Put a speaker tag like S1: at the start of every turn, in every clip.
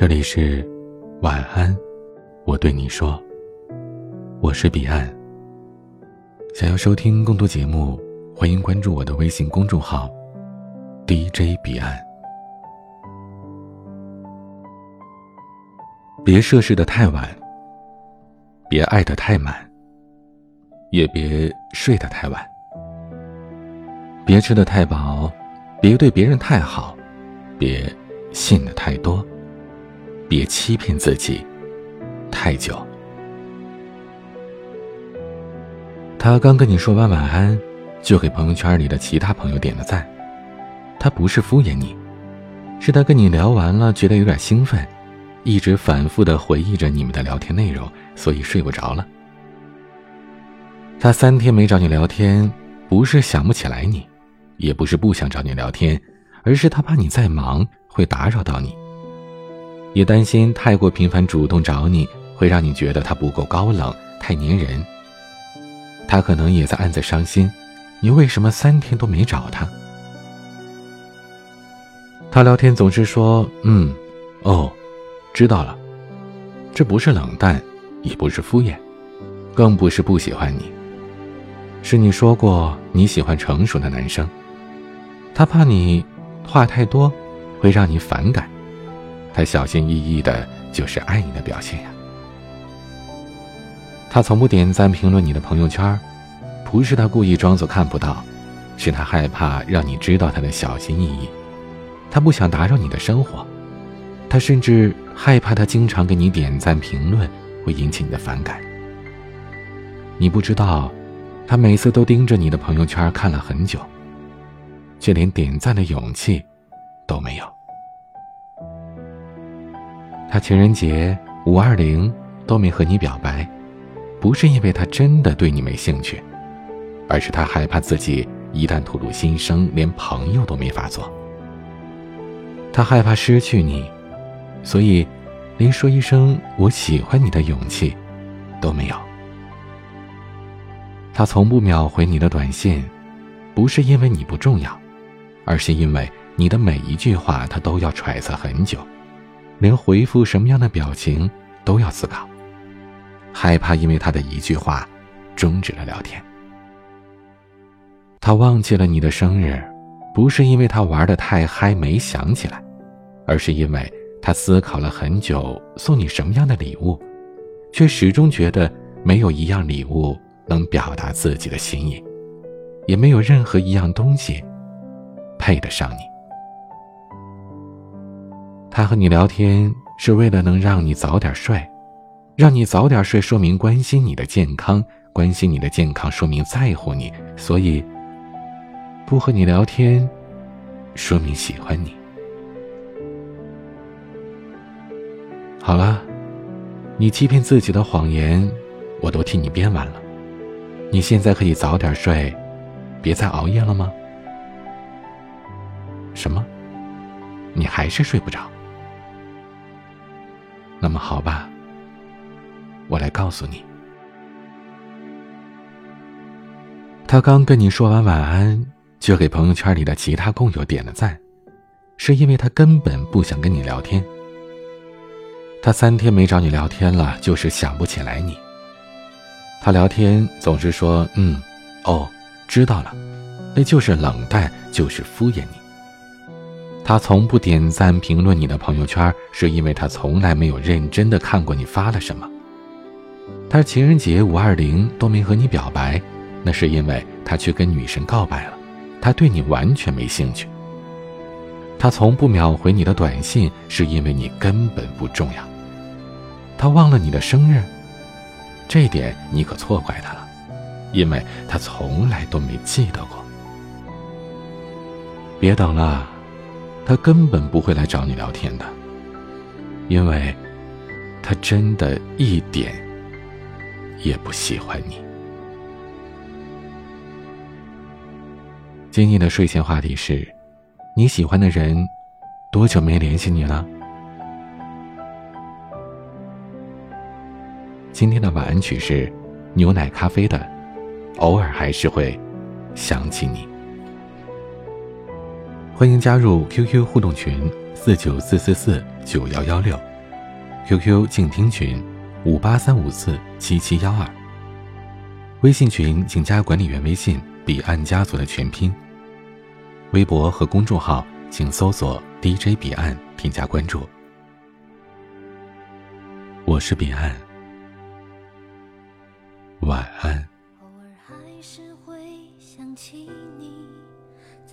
S1: 这里是晚安，我对你说，我是彼岸。想要收听更多节目，欢迎关注我的微信公众号 DJ 彼岸。别涉世的太晚，别爱的太满，也别睡得太晚。别吃的太饱，别对别人太好，别信的太多，别欺骗自己太久。他刚跟你说完晚安，就给朋友圈里的其他朋友点了赞。他不是敷衍你，是他跟你聊完了，觉得有点兴奋，一直反复的回忆着你们的聊天内容，所以睡不着了。他三天没找你聊天，不是想不起来你。也不是不想找你聊天，而是他怕你在忙会打扰到你，也担心太过频繁主动找你会让你觉得他不够高冷、太粘人。他可能也在暗自伤心，你为什么三天都没找他？他聊天总是说“嗯，哦，知道了”，这不是冷淡，也不是敷衍，更不是不喜欢你，是你说过你喜欢成熟的男生。他怕你话太多，会让你反感。他小心翼翼的，就是爱你的表现呀。他从不点赞评论你的朋友圈，不是他故意装作看不到，是他害怕让你知道他的小心翼翼。他不想打扰你的生活，他甚至害怕他经常给你点赞评论会引起你的反感。你不知道，他每次都盯着你的朋友圈看了很久。却连点赞的勇气都没有。他情人节、五二零都没和你表白，不是因为他真的对你没兴趣，而是他害怕自己一旦吐露心声，连朋友都没法做。他害怕失去你，所以连说一声“我喜欢你”的勇气都没有。他从不秒回你的短信，不是因为你不重要。而是因为你的每一句话，他都要揣测很久，连回复什么样的表情都要思考，害怕因为他的一句话终止了聊天。他忘记了你的生日，不是因为他玩的太嗨没想起来，而是因为他思考了很久送你什么样的礼物，却始终觉得没有一样礼物能表达自己的心意，也没有任何一样东西。配得上你。他和你聊天是为了能让你早点睡，让你早点睡，说明关心你的健康，关心你的健康说明在乎你，所以不和你聊天，说明喜欢你。好了，你欺骗自己的谎言，我都替你编完了。你现在可以早点睡，别再熬夜了吗？什么？你还是睡不着？那么好吧，我来告诉你。他刚跟你说完晚安，就给朋友圈里的其他工友点了赞，是因为他根本不想跟你聊天。他三天没找你聊天了，就是想不起来你。他聊天总是说“嗯，哦，知道了”，那就是冷淡，就是敷衍你。他从不点赞评论你的朋友圈，是因为他从来没有认真的看过你发了什么。他情人节、五二零都没和你表白，那是因为他去跟女神告白了，他对你完全没兴趣。他从不秒回你的短信，是因为你根本不重要。他忘了你的生日，这点你可错怪他了，因为他从来都没记得过。别等了。他根本不会来找你聊天的，因为，他真的一点也不喜欢你。今天的睡前话题是：你喜欢的人多久没联系你了？今天的晚安曲是牛奶咖啡的《偶尔还是会想起你》。欢迎加入 QQ 互动群四九四四四九幺幺六。QQ 静听群：五八三五四七七幺二。微信群请加管理员微信“彼岸家族”的全拼。微博和公众号请搜索 “DJ 彼岸”添加关注。我是彼岸，晚安。
S2: 偶尔还是会想起，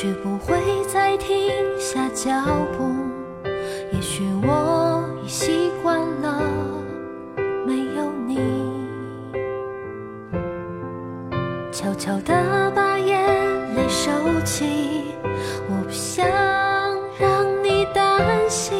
S2: 却不会再停下脚步。也许我已习惯了没有你，悄悄地把眼泪收起。我不想让你担心，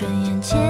S2: 转眼间